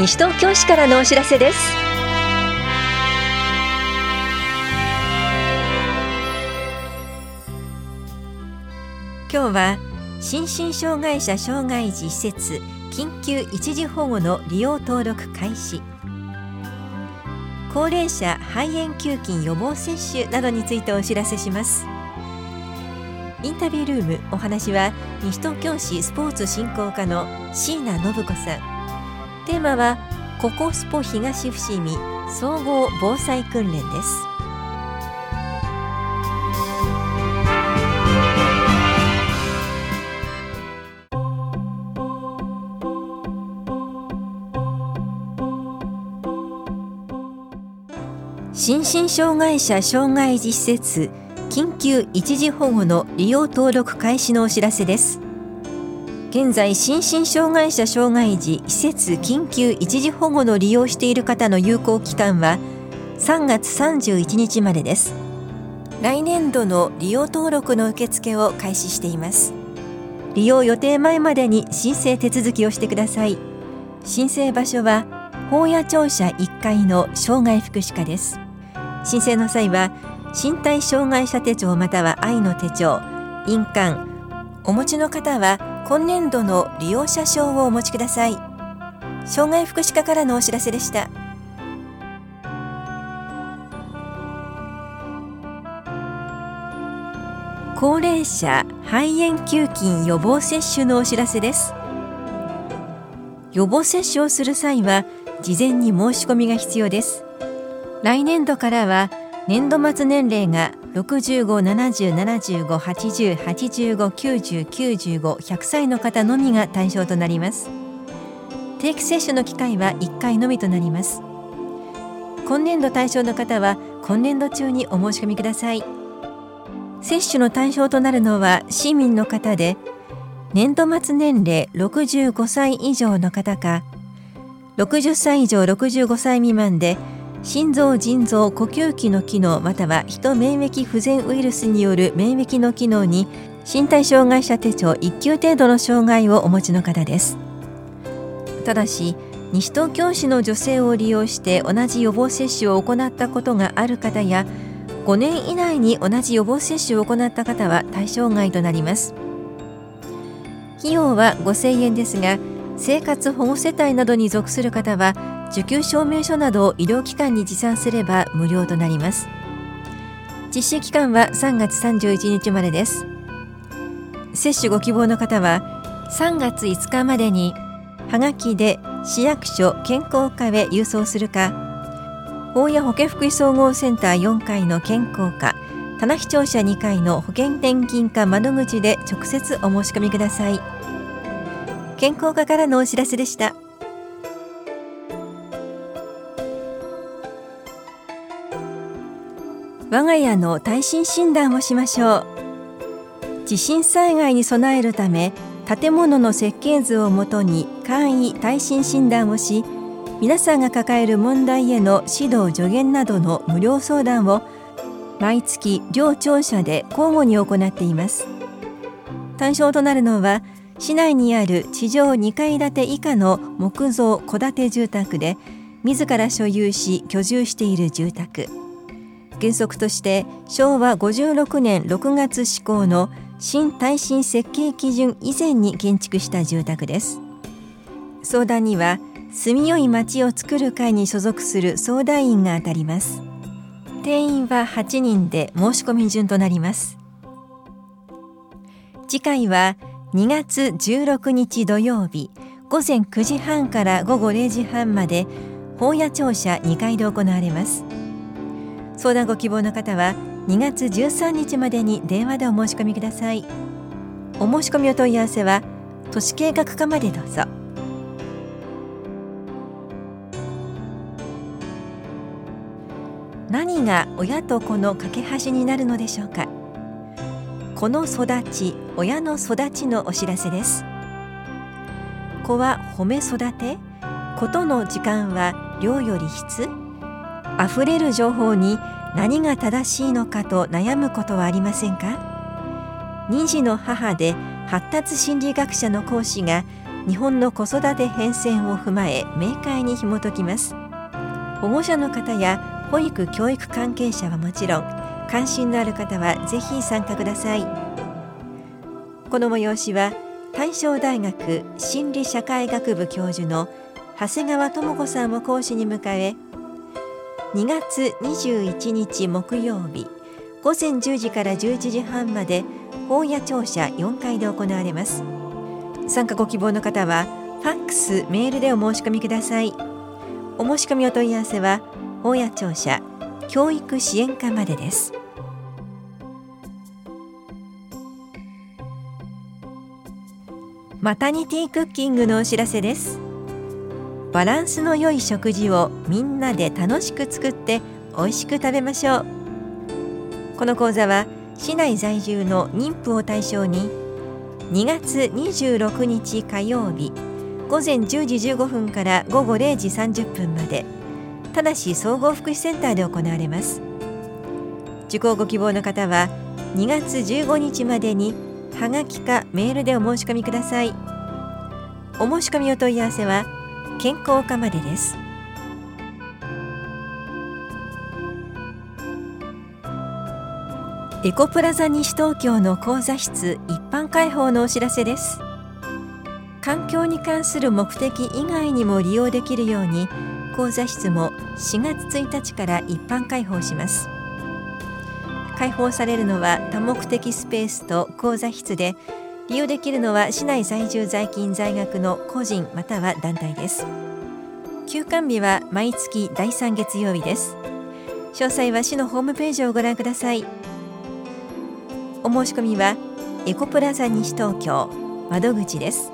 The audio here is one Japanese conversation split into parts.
西東京市からのお知らせです。今日は心身障害者障害児施設緊急一時保護の利用登録開始。高齢者肺炎球菌予防接種などについてお知らせします。インタビュールームお話は西東京市スポーツ振興課の椎名信子さん。テーマはココスポ東伏見総合防災訓練です。心身障害者障害児施設緊急一時保護の利用登録開始のお知らせです。現在心身障害者障害児施設緊急一時保護の利用している方の有効期間は3月31日までです。来年度の利用登録の受付を開始しています。利用予定前までに申請手続きをしてください。申請場所は法屋庁舎1階の障害福祉課です。申請の際は身体障害者手帳または愛の手帳印鑑お持ちの方は今年度の利用者証をお持ちください。障害福祉課からのお知らせでした。高齢者肺炎球菌予防接種のお知らせです。予防接種をする際は事前に申し込みが必要です。来年度からは年度末年齢が65707580859095 100歳の方のみが対象となります。定期接種の機会は1回のみとなります。今年度対象の方は今年度中にお申し込みください。接種の対象となるのは市民の方で年度末年齢65歳以上の方か60歳以上65歳未満で心臓腎臓呼吸器の機能または人免疫不全ウイルスによる免疫の機能に身体障害者手帳1級程度の障害をお持ちの方です。ただし西東京市の女性を利用して同じ予防接種を行ったことがある方や5年以内に同じ予防接種を行った方は対象外となります。費用は5000円ですが生活保護世帯などに属する方は受給証明書などを医療機関に持参すれば無料となります。実施期間は3月31日までです。接種ご希望の方は3月5日までにはがきで市役所健康課へ郵送するか大谷保健福祉総合センター4階の健康課棚視聴者2階の保険年金課窓口で直接お申し込みください。健康課からのお知らせでした。我が家の耐震診断をしましょう。地震災害に備えるため建物の設計図をもとに簡易耐震診断をし皆さんが抱える問題への指導助言などの無料相談を毎月両庁舎で交互に行っています。対象となるのは市内にある地上2階建て以下の木造戸建て住宅で自ら所有し居住している住宅。原則として昭和56年6月施行の新耐震設計基準以前に建築した住宅です。相談には住みよい町を作る会に所属する相談員が当たります。定員は8人で申し込み順となります。次回は2月16日土曜日午前9時半から午後0時半まで法屋庁舎2階で行われます。相談ご希望の方は2月13日までに電話でお申し込みください。お申し込みお問い合わせは都市計画課までどうぞ。何が親と子の架け橋になるのでしょうか。子の育ち親の育ちのお知らせです。子は褒め育て子との時間は量より質。溢れる情報に何が正しいのかと悩むことはありませんか？2児の母で発達心理学者の講師が日本の子育て変遷を踏まえ明快に紐解きます。保護者の方や保育教育関係者はもちろん関心のある方はぜひ参加ください。この催しは大正大学心理社会学部教授の長谷川智子さんを講師に迎え2月21日木曜日。午前10時から11時半まで本屋庁舎4階で行われます。参加ご希望の方はファックスメールでお申し込みください。お申し込みお問い合わせは本屋庁舎教育支援課までです。マタニティクッキングのお知らせです。バランスの良い食事をみんなで楽しく作って美味しく食べましょう。この講座は市内在住の妊婦を対象に2月26日火曜日午前10時15分から午後0時30分までただし総合福祉センターで行われます。受講ご希望の方は2月15日までにはがきかメールでお申し込みください。お申し込みお問い合わせは健康課までです。エコプラザ西東京の講座室一般開放のお知らせです。環境に関する目的以外にも利用できるように講座室も4月1日から一般開放します。開放されるのは多目的スペースと講座室で利用できるのは市内在住在勤在学の個人または団体です休館日は毎月第3月曜日です詳細は市のホームページをご覧くださいお申し込みはエコプラザ西東京窓口です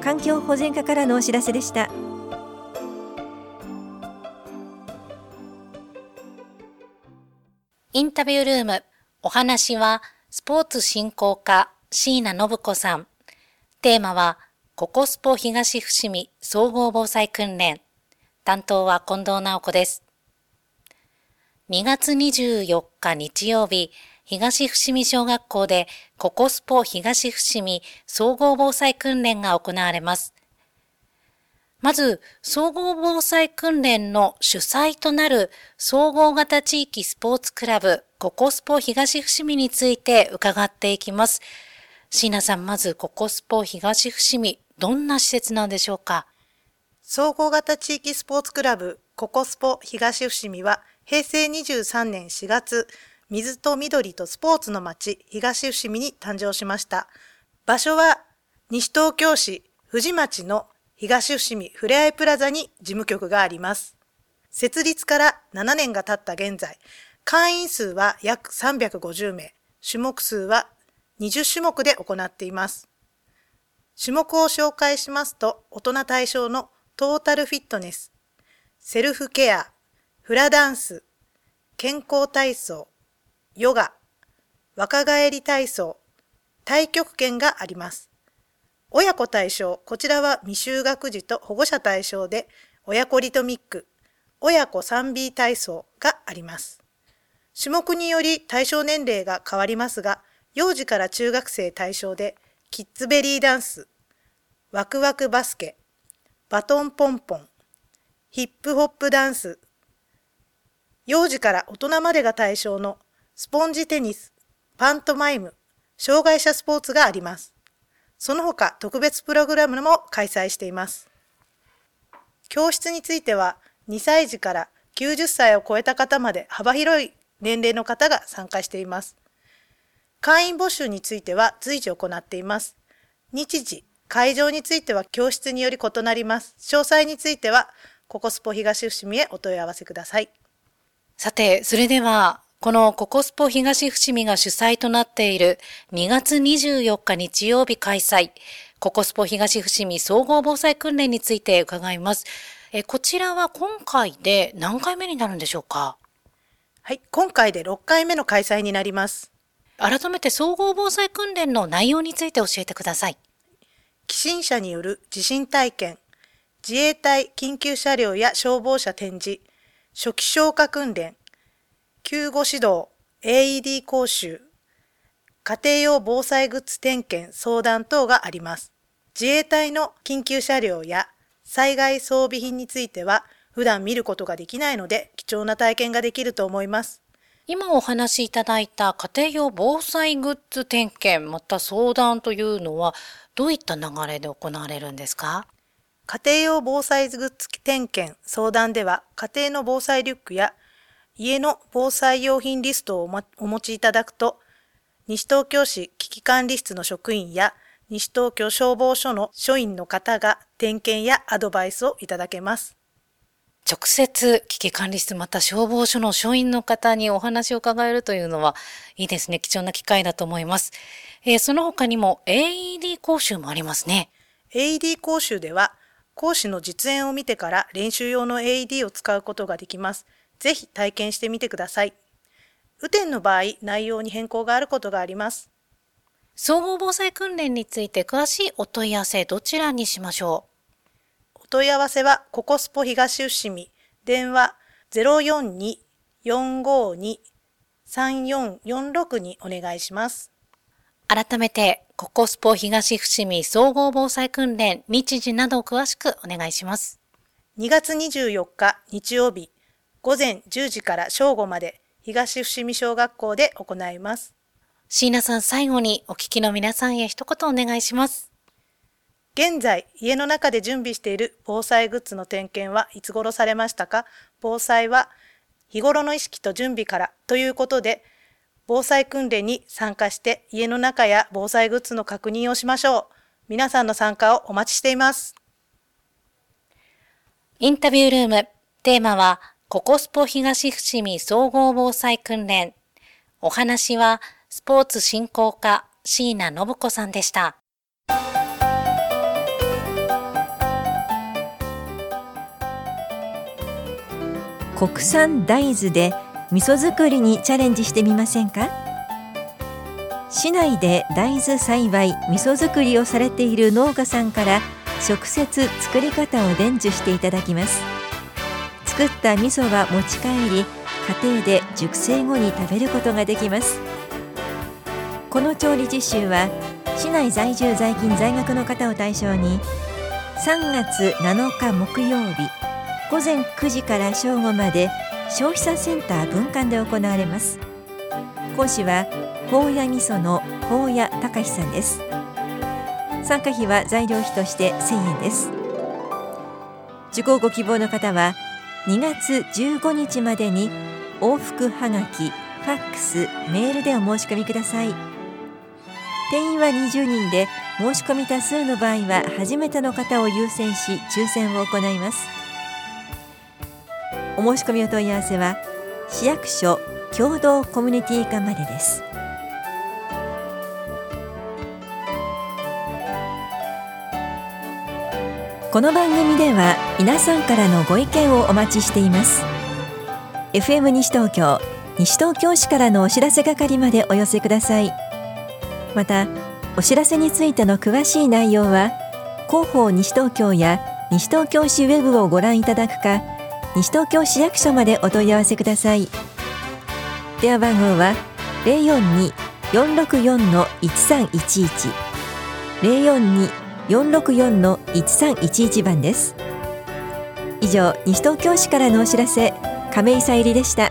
環境保全課からのお知らせでした。インタビュールーム。お話は、スポーツ振興課、椎名信子さん。テーマは、ココスポ東伏見総合防災訓練。担当は近藤直子です。2月24日日曜日、東伏見小学校でココスポ東伏見総合防災訓練が行われます。まず、総合防災訓練の主催となる総合型地域スポーツクラブ、ココスポ東伏見について伺っていきます。椎名さん、まずココスポ東伏見、どんな施設なんでしょうか？総合型地域スポーツクラブ、ココスポ東伏見は、平成23年4月、水と緑とスポーツの街、東伏見に誕生しました。場所は、西東京市富士町の東伏見ふれあいプラザに事務局があります。設立から7年が経った現在、会員数は約350名、種目数は20種目で行っています。種目を紹介しますと、大人対象のトータルフィットネス、セルフケア、フラダンス、健康体操、ヨガ、若返り体操、太極拳があります。親子対象、こちらは未就学児と保護者対象で、親子リトミック、親子 3B 体操があります。種目により対象年齢が変わりますが、幼児から中学生対象で、キッズベリーダンス、ワクワクバスケ、バトンポンポン、ヒップホップダンス、幼児から大人までが対象のスポンジテニス、パントマイム、障害者スポーツがあります。その他特別プログラムも開催しています。教室については2歳児から90歳を超えた方まで幅広い年齢の方が参加しています。会員募集については随時行っています。日時、会場については教室により異なります。詳細については、ココスポ東伏見へお問い合わせください。さて、それでは、このココスポ東伏見が主催となっている2月24日日曜日開催、ココスポ東伏見総合防災訓練について伺います。えこちらは今回で何回目になるんでしょうか？はい、今回で6回目の開催になります。改めて総合防災訓練の内容について教えてください。寄進者による地震体験、自衛隊緊急車両や消防車展示、初期消火訓練、救護指導、AED 講習、家庭用防災グッズ点検、相談等があります。自衛隊の緊急車両や災害装備品については普段見ることができないので貴重な体験ができると思います。今お話しいただいた家庭用防災グッズ点検また相談というのはどういった流れで行われるんですか？家庭用防災グッズ点検相談では家庭の防災リュックや家の防災用品リストをお持ちいただくと西東京市危機管理室の職員や西東京消防署の署員の方が点検やアドバイスをいただけます。直接危機管理室また消防署の署員の方にお話を伺えるというのはいいですね。貴重な機会だと思います。えー、その他にも AED 講習もありますね。AED 講習では講師の実演を見てから練習用の AED を使うことができます。ぜひ体験してみてください。雨天の場合、内容に変更があることがあります。総合防災訓練について詳しいお問い合わせどちらにしましょう？問い合わせはココスポ東伏見、電話042-452-3446にお願いします。改めて、ココスポ東伏見総合防災訓練日時などを詳しくお願いします。2月24日日曜日、午前10時から正午まで東伏見小学校で行います。椎名さん最後にお聞きの皆さんへ一言お願いします。現在、家の中で準備している防災グッズの点検はいつ頃されましたか？防災は日頃の意識と準備からということで、防災訓練に参加して家の中や防災グッズの確認をしましょう。皆さんの参加をお待ちしています。インタビュールーム、テーマは、ココスポ東伏見総合防災訓練。お話は、スポーツ振興課椎名信子さんでした。国産大豆で味噌作りにチャレンジしてみませんか？市内で大豆栽培味噌作りをされている農家さんから直接作り方を伝授していただきます。作った味噌は持ち帰り家庭で熟成後に食べることができます。この調理実習は市内在住在勤在学の方を対象に3月7日木曜日午前9時から正午まで消費者センター分館で行われます。講師は高野味噌の高野隆さんです。参加費は材料費として1000円です。受講ご希望の方は2月15日までに往復はがきファックスメールでお申し込みください。定員は20人で申し込み多数の場合は初めての方を優先し抽選を行います。お申し込みお問い合わせは市役所共同コミュニティ課までです。この番組では皆さんからのご意見をお待ちしています。FM 西東京西東京市からのお知らせ係までお寄せください。またお知らせについての詳しい内容は広報西東京や西東京市ウェブをご覧いただくか西東京市役所までお問い合わせください。電話番号は042-464-1311 042-464-1311番です。以上西東京市からのお知らせ亀井さゆりでした。